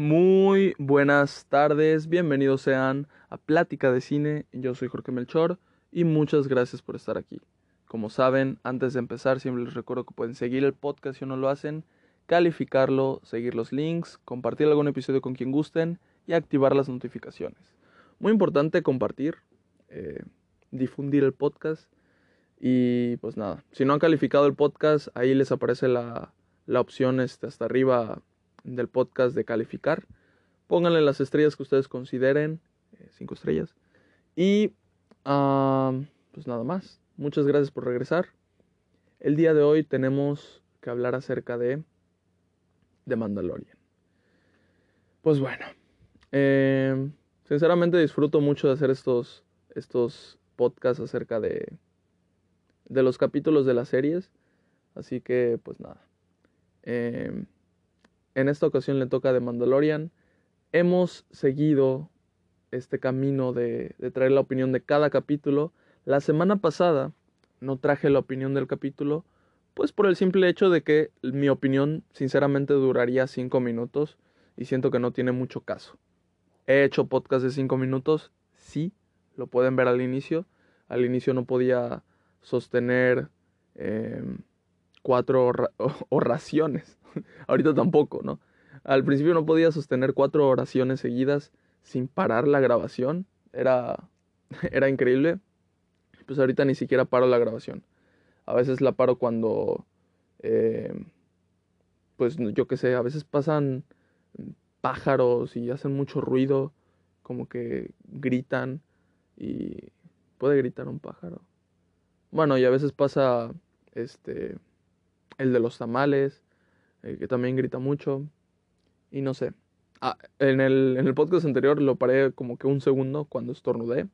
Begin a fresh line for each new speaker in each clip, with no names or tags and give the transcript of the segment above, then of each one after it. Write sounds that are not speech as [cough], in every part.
Muy buenas tardes, bienvenidos sean a Plática de Cine. Yo soy Jorge Melchor y muchas gracias por estar aquí. Como saben, antes de empezar, siempre les recuerdo que pueden seguir el podcast si no lo hacen, calificarlo, seguir los links, compartir algún episodio con quien gusten y activar las notificaciones. Muy importante compartir, eh, difundir el podcast y pues nada, si no han calificado el podcast, ahí les aparece la, la opción este, hasta arriba del podcast de calificar. Pónganle las estrellas que ustedes consideren, eh, cinco estrellas. Y pues nada más. Muchas gracias por regresar. El día de hoy tenemos que hablar acerca de The Mandalorian. Pues bueno, eh, sinceramente disfruto mucho de hacer estos, estos podcasts acerca de, de los capítulos de las series. Así que pues nada. Eh, en esta ocasión le toca de Mandalorian. Hemos seguido este camino de, traer la opinión de cada capítulo. La semana pasada no traje la opinión del capítulo, pues por el simple hecho de que mi opinión sinceramente duraría 5 minutos y siento que no tiene mucho caso. He hecho podcast de 5 minutos, sí, lo pueden ver al inicio. Al inicio no podía sostener em, cuatro [laughs] oraciones. Ahorita tampoco, ¿no? Al principio no podía sostener cuatro oraciones seguidas sin parar la grabación. Era, [laughs] era increíble. Pues ahorita ni siquiera paro la grabación. A veces la paro cuando, eh, pues yo qué sé, a veces pasan pájaros y hacen mucho ruido, como que gritan y puede gritar un pájaro. Bueno, y a veces pasa este el de los tamales, eh, que también grita mucho. Y no sé. Ah, en, el, en el podcast anterior lo paré como que un segundo cuando estornudé.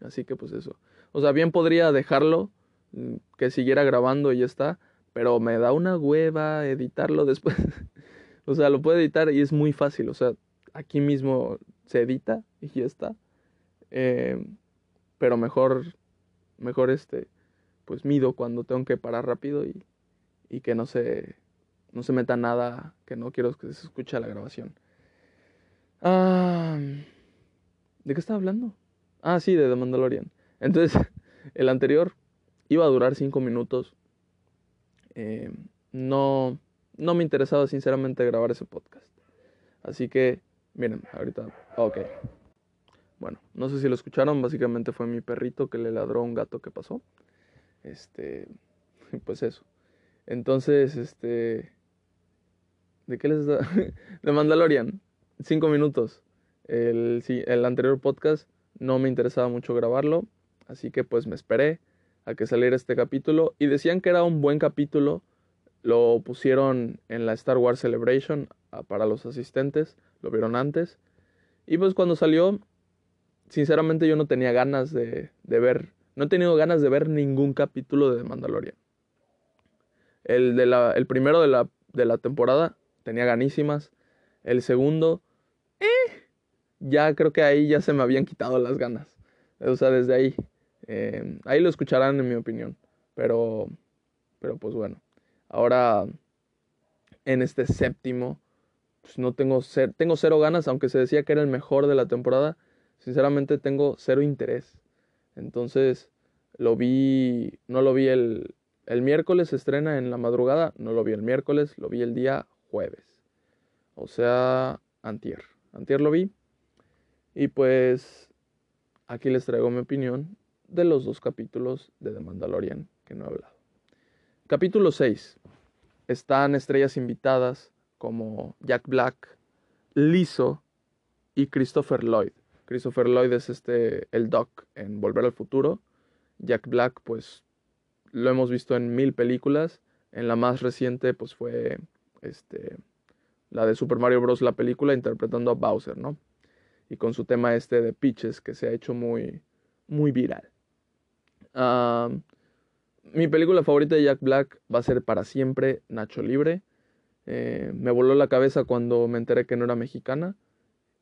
Así que pues eso. O sea, bien podría dejarlo, mm, que siguiera grabando y ya está. Pero me da una hueva editarlo después. [laughs] o sea, lo puedo editar y es muy fácil. O sea, aquí mismo se edita y ya está. Eh, pero mejor, mejor este, pues mido cuando tengo que parar rápido y, y que no se, no se meta nada que no quiero que se escuche la grabación. Ah, ¿De qué estaba hablando? Ah, sí, de The Mandalorian. Entonces, [laughs] el anterior iba a durar 5 minutos. Eh, no, no me interesaba sinceramente grabar ese podcast. Así que, miren, ahorita... Ok. Bueno, no sé si lo escucharon, básicamente fue mi perrito que le ladró a un gato que pasó. Este, [laughs] pues eso. Entonces, este, ¿De qué les da? [laughs] de Mandalorian. Cinco minutos. El, el anterior podcast no me interesaba mucho grabarlo. Así que pues me esperé a que saliera este capítulo. Y decían que era un buen capítulo. Lo pusieron en la Star Wars Celebration ah, para los asistentes. Lo vieron antes. Y pues cuando salió, sinceramente yo no tenía ganas de, de ver. No he tenido ganas de ver ningún capítulo de Mandalorian. El, de la, el primero de la, de la temporada tenía ganísimas. El segundo, eh, ya creo que ahí ya se me habían quitado las ganas. O sea, desde ahí. Eh, ahí lo escucharán en mi opinión. Pero, pero pues bueno. Ahora, en este séptimo, pues no tengo, tengo cero ganas, aunque se decía que era el mejor de la temporada. Sinceramente tengo cero interés. Entonces, lo vi, no lo vi el, el miércoles, estrena en la madrugada, no lo vi el miércoles, lo vi el día jueves. O sea, antier. Antier lo vi. Y pues aquí les traigo mi opinión de los dos capítulos de The Mandalorian que no he hablado. Capítulo 6. Están estrellas invitadas como Jack Black, Lizzo y Christopher Lloyd. Christopher Lloyd es este el Doc en Volver al Futuro. Jack Black, pues lo hemos visto en mil películas. En la más reciente, pues fue este, la de Super Mario Bros. la película interpretando a Bowser, ¿no? Y con su tema este de pitches que se ha hecho muy, muy viral. mi película favorita de Jack Black va a ser para siempre Nacho Libre. Eh, me voló la cabeza cuando me enteré que no era mexicana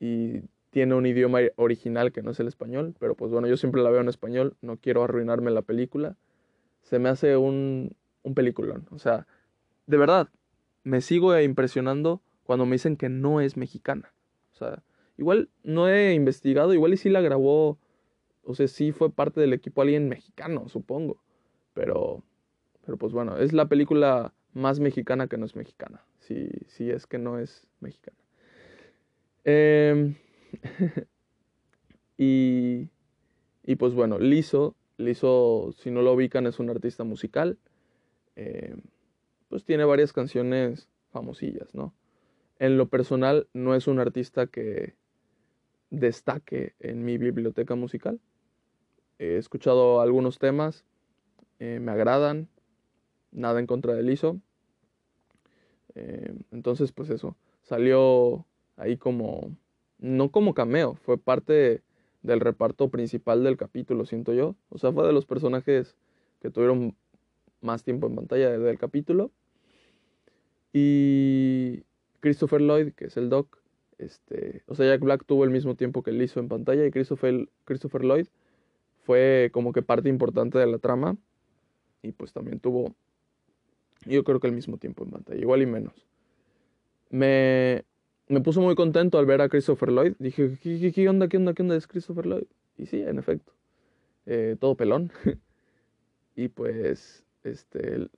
y tiene un idioma original que no es el español, pero pues bueno, yo siempre la veo en español, no quiero arruinarme la película. Se me hace un, un peliculón, o sea, de verdad, me sigo impresionando cuando me dicen que no es mexicana. O sea, igual no he investigado, igual y sí la grabó, o sea, sí fue parte del equipo alguien mexicano, supongo. Pero, pero pues bueno, es la película más mexicana que no es mexicana. Si, si es que no es mexicana. Eh, [laughs] y, y pues bueno, Lizo, Lizo, si no lo ubican, es un artista musical. Eh, pues tiene varias canciones famosillas, ¿no? En lo personal, no es un artista que destaque en mi biblioteca musical. He escuchado algunos temas, eh, me agradan, nada en contra de Lizo. Eh, entonces, pues eso, salió ahí como, no como cameo, fue parte del reparto principal del capítulo, siento yo. O sea, fue de los personajes que tuvieron más tiempo en pantalla del capítulo. Y Christopher Lloyd, que es el Doc, este, o sea, Jack Black tuvo el mismo tiempo que él hizo en pantalla y Christopher, Christopher Lloyd fue como que parte importante de la trama y pues también tuvo, yo creo que el mismo tiempo en pantalla, igual y menos. Me, me puso muy contento al ver a Christopher Lloyd. Dije, ¿qué, onda? ¿Qué onda? ¿Qué onda? Es Christopher Lloyd. Y sí, en efecto. Eh, todo pelón. [laughs] y pues, este.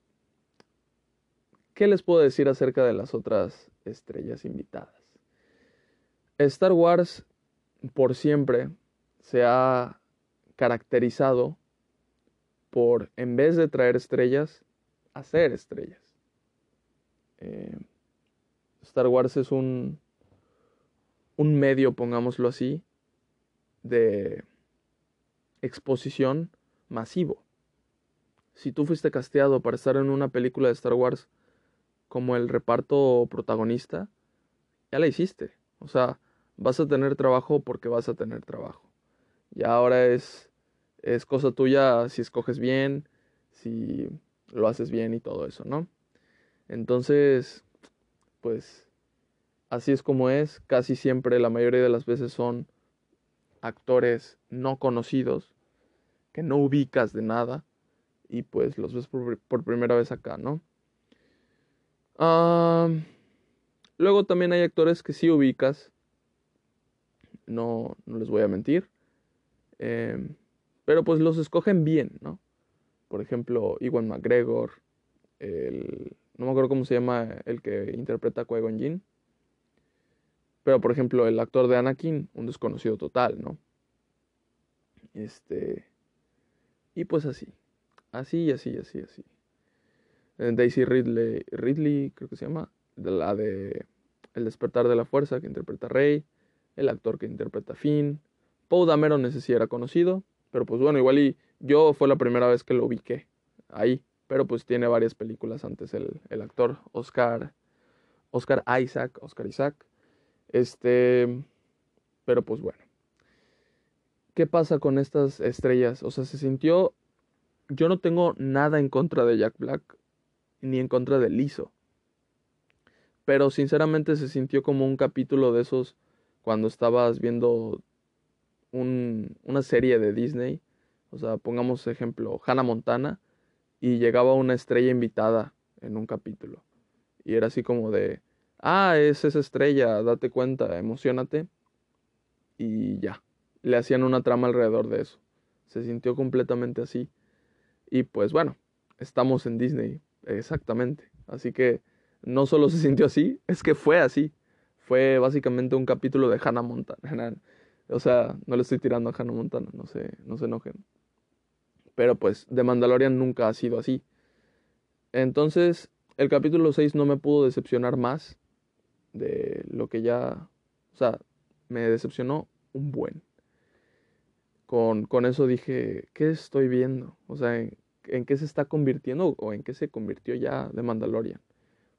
¿Qué les puedo decir acerca de las otras estrellas invitadas? Star Wars por siempre se ha caracterizado por, en vez de traer estrellas, hacer estrellas. Eh, Star Wars es un, un medio, pongámoslo así, de exposición masivo. Si tú fuiste casteado para estar en una película de Star Wars como el reparto protagonista, ya la hiciste. O sea, vas a tener trabajo porque vas a tener trabajo. Y ahora es, es cosa tuya si escoges bien, si lo haces bien y todo eso, ¿no? Entonces, pues así es como es, casi siempre, la mayoría de las veces son actores no conocidos, que no ubicas de nada, y pues los ves por, primera vez acá, ¿no? luego también hay actores que sí ubicas, no, no les voy a mentir, em, pero pues los escogen bien, ¿no? Por ejemplo, Iwan McGregor, el, no me acuerdo cómo se llama el que interpreta a Qui-Gon. Pero, por ejemplo, el actor de Anakin, un desconocido total, ¿no? Este. Y pues así. Así, así, así, así. Eh, Daisy Ridley, Ridley, creo que se llama. De la de El despertar de la fuerza, que interpreta Rey. El actor que interpreta Finn. Poe Dameron ese sí era conocido. Pero pues bueno, igual y yo fue la primera vez que lo ubiqué ahí. Pero pues tiene varias películas antes el, actor, Oscar, Oscar Isaac, Oscar Isaac. Este, pero pues bueno. ¿Qué pasa con estas estrellas? O sea, se sintió... Yo no tengo nada en contra de Jack Black, ni en contra de Lizzo. Pero sinceramente se sintió como un capítulo de esos cuando estabas viendo una serie de Disney. O sea, pongamos ejemplo, Hannah Montana y llegaba una estrella invitada en un capítulo. Y era así como de, ah, es esa estrella, date cuenta, emocionate. Y ya, le hacían una trama alrededor de eso. Se sintió completamente así. Y pues bueno, estamos en Disney, exactamente. Así que no solo se sintió así, es que fue así. Fue básicamente un capítulo de Hannah Montana. [laughs] O sea, no le estoy tirando a Hannah Montana, no se, no se enojen. Pero pues The Mandalorian nunca ha sido así. Entonces, el capítulo 6 no me pudo decepcionar más de lo que ya... O sea, me decepcionó un buen. Con, con eso dije, ¿qué estoy viendo? O sea, ¿en, qué se está convirtiendo o en qué se convirtió ya The Mandalorian?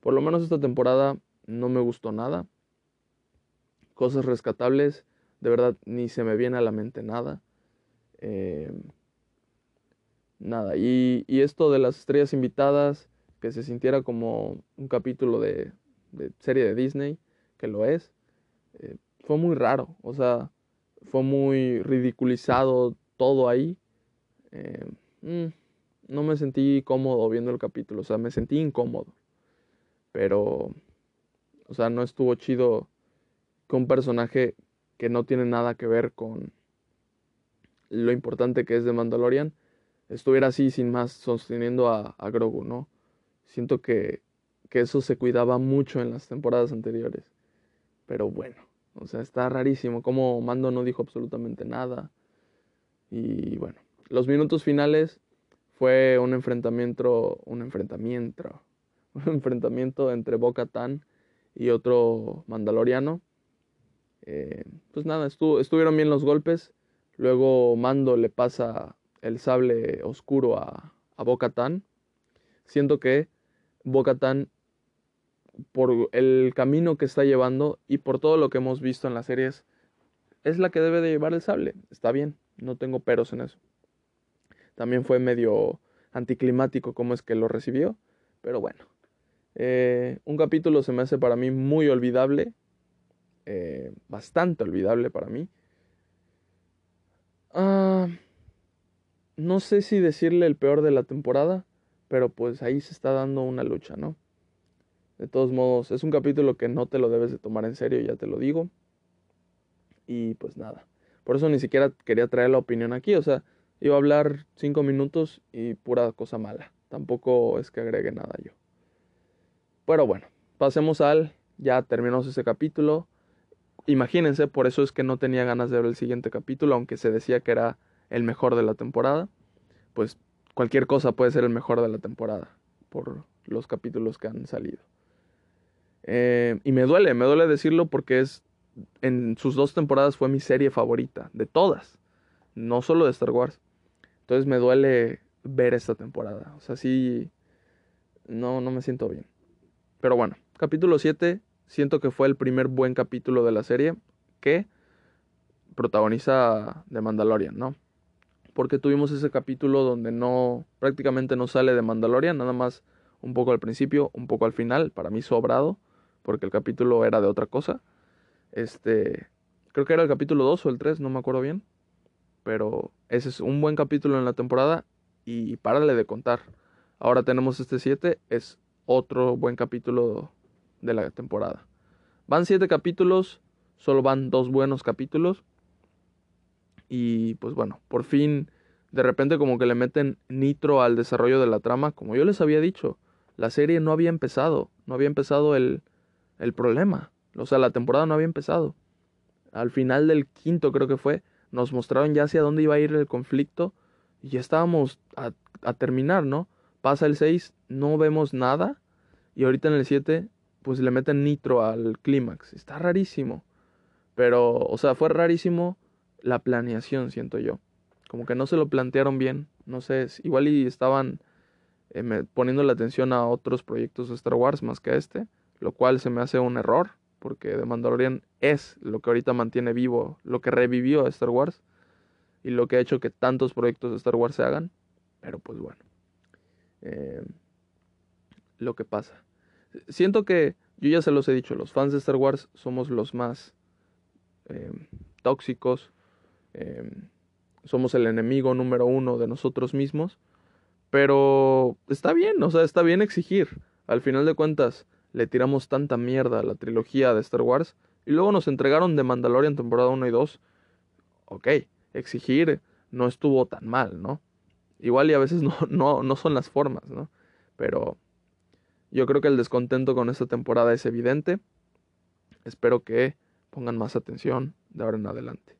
Por lo menos esta temporada no me gustó nada. Cosas rescatables, de verdad, ni se me viene a la mente nada. Eh, nada, y, esto de las estrellas invitadas, que se sintiera como un capítulo serie de Disney, que lo es, eh, fue muy raro, o sea, fue muy ridiculizado todo ahí. Eh, mm, no me sentí cómodo viendo el capítulo, o sea, me sentí incómodo. Pero O sea, no estuvo chido que un personaje que no tiene nada que ver con lo importante que es de Mandalorian estuviera así sin más sosteniendo a, a Grogu, ¿no? Siento que, que eso se cuidaba mucho en las temporadas anteriores. Pero bueno, o sea, está rarísimo como Mando no dijo absolutamente nada. Y bueno, los minutos finales fue un enfrentamiento, un enfrentamiento, [laughs] un enfrentamiento entre Boca Tan y otro mandaloriano. Eh, pues nada, estuvieron bien los golpes. Luego Mando le pasa el sable oscuro a, a Tan. Siento que Tan, por el camino que está llevando y por todo lo que hemos visto en las series, es la que debe de llevar el sable. Está bien, no tengo peros en eso. También fue medio anticlimático como es que lo recibió, pero bueno. Eh, un capítulo se me hace para mí muy olvidable, eh, bastante olvidable para mí. Ah, no sé si decirle el peor de la temporada, pero pues ahí se está dando una lucha, ¿no? De todos modos, es un capítulo que no te lo debes de tomar en serio, ya te lo digo. Y pues nada. Por eso ni siquiera quería traer la opinión aquí. O sea, iba a hablar cinco minutos y pura cosa mala. Tampoco es que agregue nada yo. Pero bueno, pasemos al... Ya terminamos ese capítulo. Imagínense, por eso es que no tenía ganas de ver el siguiente capítulo, aunque se decía que era el mejor de la temporada. Pues cualquier cosa puede ser el mejor de la temporada, por los capítulos que han salido. Eh, y me duele, me duele decirlo porque es en sus dos temporadas fue mi serie favorita, de todas, no solo de Star Wars. Entonces me duele ver esta temporada, o sea, sí, no, no me siento bien. Pero bueno, capítulo 7, siento que fue el primer buen capítulo de la serie que protagoniza de Mandalorian, ¿no? Porque tuvimos ese capítulo donde no, prácticamente no sale de Mandalorian, nada más un poco al principio, un poco al final, para mí sobrado, porque el capítulo era de otra cosa. Este, creo que era el capítulo 2 o el 3, no me acuerdo bien. Pero ese es un buen capítulo en la temporada y párale de contar. Ahora tenemos este 7, es otro buen capítulo de la temporada. Van 7 capítulos, solo van dos buenos capítulos. Y pues bueno, por fin, de repente como que le meten nitro al desarrollo de la trama. Como yo les había dicho, la serie no había empezado, no había empezado el, el problema. O sea, la temporada no había empezado. Al final del quinto creo que fue, nos mostraron ya hacia dónde iba a ir el conflicto y ya estábamos a, terminar, ¿no? Pasa el 6, no vemos nada y ahorita en el 7 pues le meten nitro al clímax. Está rarísimo. Pero, o sea, fue rarísimo la planeación, siento yo. Como que no se lo plantearon bien. No sé, igual y estaban eh, poniendo la atención a otros proyectos de Star Wars más que a este, lo cual se me hace un error porque The Mandalorian es lo que ahorita mantiene vivo, lo que revivió a Star Wars y lo que ha hecho que tantos proyectos de Star Wars se hagan. Pero pues bueno, eh, lo que pasa. Siento que, yo ya se los he dicho, los fans de Star Wars somos los más eh, tóxicos, eh, somos el enemigo número uno de nosotros mismos, pero está bien, o sea, está bien exigir. Al final de cuentas, le tiramos tanta mierda a la trilogía de Star Wars y luego nos entregaron de Mandalorian temporada 1 y 2. Ok, exigir no estuvo tan mal, ¿no? Igual y a veces [laughs] no, no, no son las formas, ¿no? Pero yo creo que el descontento con esta temporada es evidente. Espero que pongan más atención de ahora en adelante.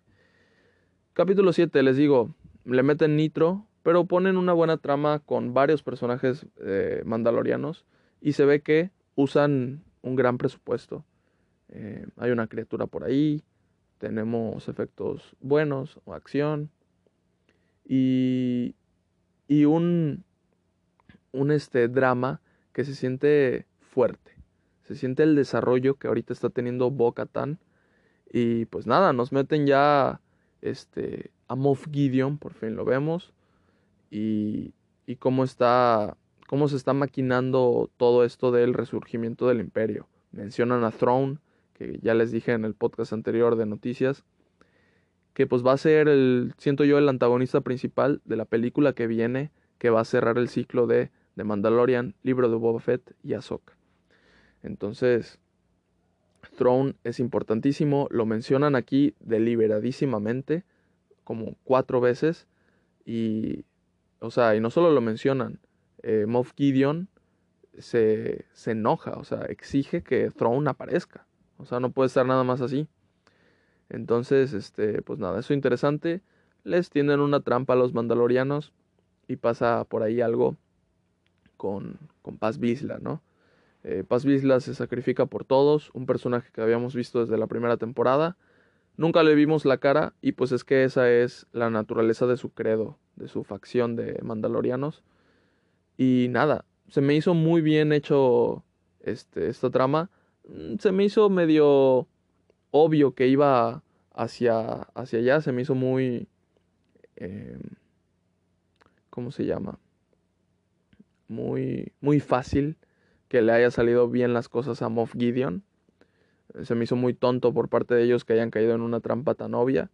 Capítulo 7, les digo, le meten nitro, pero ponen una buena trama con varios personajes eh, mandalorianos y se ve que usan un gran presupuesto. Eh, hay una criatura por ahí, tenemos efectos buenos o acción y, y un, un este drama que se siente fuerte. Se siente el desarrollo que ahorita está teniendo Boca Tan. Y pues nada, nos meten ya este, a Moff Gideon, por fin lo vemos. Y, y cómo está cómo se está maquinando todo esto del resurgimiento del imperio. Mencionan a Throne, que ya les dije en el podcast anterior de noticias, que pues va a ser el, siento yo, el antagonista principal de la película que viene, que va a cerrar el ciclo de, de Mandalorian, libro de Boba Fett y Ahsoka. Entonces, Throne es importantísimo, lo mencionan aquí deliberadísimamente, como cuatro veces, y, o sea, y no solo lo mencionan, eh, Moff Gideon se, se enoja, o sea, exige que Throne aparezca, o sea, no puede estar nada más así. Entonces, este, pues nada, eso interesante. Les tienden una trampa a los mandalorianos y pasa por ahí algo con, con Paz Vizla, ¿no? Eh, Paz Vizla se sacrifica por todos, un personaje que habíamos visto desde la primera temporada. Nunca le vimos la cara y pues es que esa es la naturaleza de su credo, de su facción de mandalorianos. Y nada, se me hizo muy bien hecho este, esta trama. Mm, se me hizo medio obvio que iba hacia, hacia allá, se me hizo muy... Em, ¿Cómo se llama? Muy, muy fácil que le haya salido bien las cosas a Moff Gideon. Se me hizo muy tonto por parte de ellos que hayan caído en una trampa tan obvia.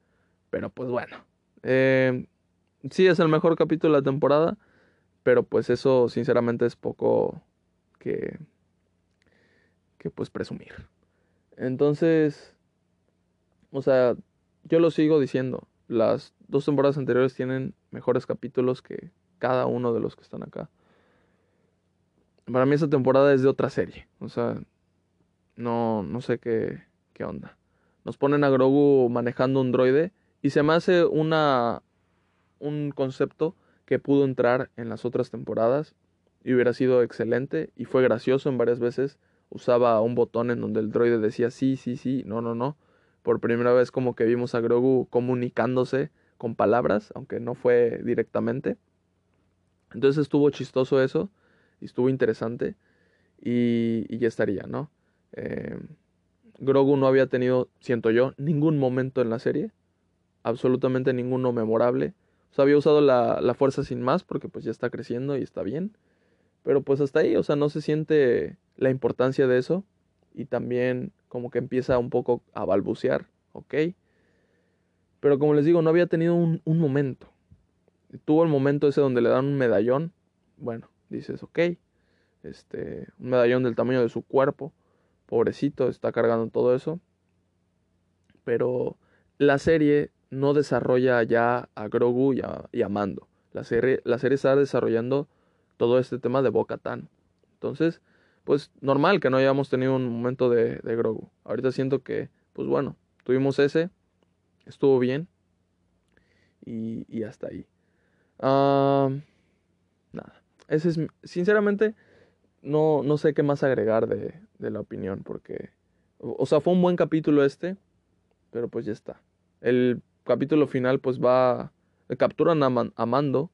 Pero pues bueno. Eh, sí es el mejor capítulo de la temporada. Pero pues eso sinceramente es poco que... Que pues presumir. Entonces... O sea, yo lo sigo diciendo. Las dos temporadas anteriores tienen mejores capítulos que cada uno de los que están acá para mí esta temporada es de otra serie. O sea, no, no sé qué, qué onda. Nos ponen a Grogu manejando un droide y se me hace una, un concepto que pudo entrar en las otras temporadas y hubiera sido excelente y fue gracioso en varias veces. Usaba un botón en donde el droide decía sí, sí, sí, no, no, no. Por primera vez como que vimos a Grogu comunicándose con palabras, aunque no fue directamente. Entonces estuvo chistoso eso y estuvo interesante y, ya estaría, ¿no? Eh, Grogu no había tenido, siento yo, ningún momento en la serie, absolutamente ninguno memorable. Había usado la, la fuerza sin más porque pues ya está creciendo y está bien. Pero pues hasta ahí, o sea, no se siente la importancia de eso y también como que empieza un poco a balbucear, ¿ok? Pero como les digo, no había tenido un, un momento. Tuvo el momento ese donde le dan un medallón. Bueno, dices, ok, este, un medallón del tamaño de su cuerpo, pobrecito, está cargando todo eso. Pero la serie no desarrolla ya a Grogu y a, Mando. La serie, la serie está desarrollando todo este tema de Boca Tan. Entonces, pues normal que no hayamos tenido un momento de, de Grogu. Ahorita siento que, pues bueno, tuvimos ese, estuvo bien y, y hasta ahí. Ah, nada. Ese es, sinceramente, no, no sé qué más agregar de, de la opinión, porque, o, sea, fue un buen capítulo este, pero pues ya está. El capítulo final, pues va, capturan a, Mando,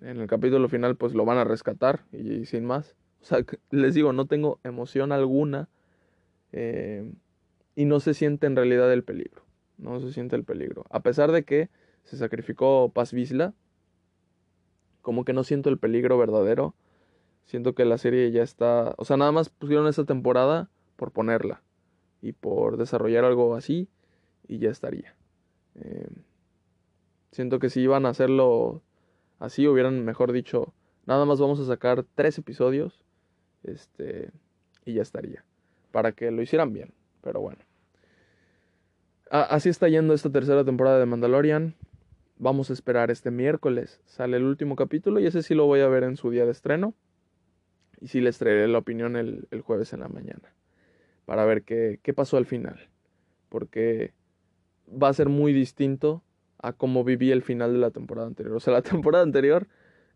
en el capítulo final, pues lo van a rescatar y, sin más. O sea, [laughs] les digo, no tengo emoción alguna eh, y no se siente en realidad el peligro. No se siente el peligro. A pesar de que se sacrificó Paz Vizla, como que no siento el peligro verdadero. Siento que la serie ya está, o sea, nada más pusieron esta temporada por ponerla y por desarrollar algo así y ya estaría. Em, siento que si iban a hacerlo así, hubieran mejor dicho, nada más vamos a sacar tres episodios, este, y ya estaría, para que lo hicieran bien, pero bueno. así está yendo esta tercera temporada de Mandalorian. Vamos a esperar este miércoles. Sale el último capítulo y ese sí lo voy a ver en su día de estreno. Y sí les traeré la opinión el, jueves en la mañana. Para ver qué, qué pasó al final. Porque va a ser muy distinto a cómo viví el final de la temporada anterior. O sea, la [laughs] temporada anterior,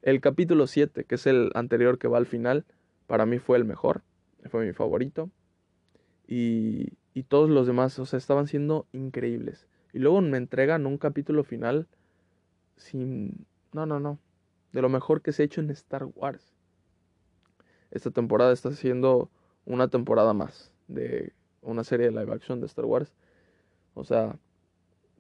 el capítulo 7, que es el anterior que va al final, para mí fue el mejor. Fue mi favorito. Y, y todos los demás, o sea, estaban siendo increíbles. Y luego me entregan un capítulo final sin... No, no, no. De lo mejor que se ha hecho en Star Wars. Esta temporada está siendo una temporada más de una serie de live action de Star Wars. O sea,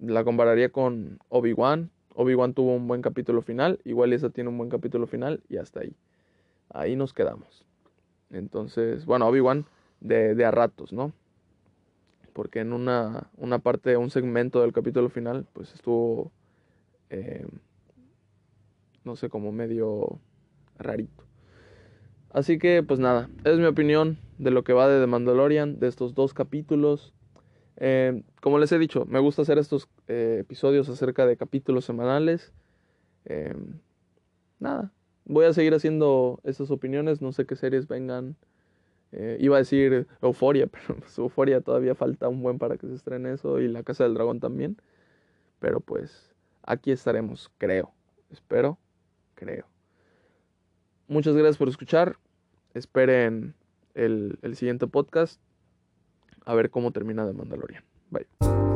la compararía con Obi-Wan. Obi-Wan tuvo un buen capítulo final. Igual esa tiene un buen capítulo final y hasta ahí. Ahí nos quedamos. Entonces, bueno, Obi-Wan de, de a ratos, ¿no? Porque en una, una parte, un segmento del capítulo final, pues estuvo eh, no sé, como medio rarito. Así que, pues nada, es mi opinión de lo que va de The Mandalorian, de estos dos capítulos. Eh, como les he dicho, me gusta hacer estos eh, episodios acerca de capítulos semanales. Eh, nada, voy a seguir haciendo estas opiniones, no sé qué series vengan. iba a decir Euforia, [laughs] pero pues, Euforia todavía falta un buen para que se estrene eso y La Casa del Dragón también. Pero pues aquí estaremos, creo. Espero, creo. Muchas gracias por escuchar. Esperen el siguiente podcast. A ver cómo termina de Mandalorian. Bye.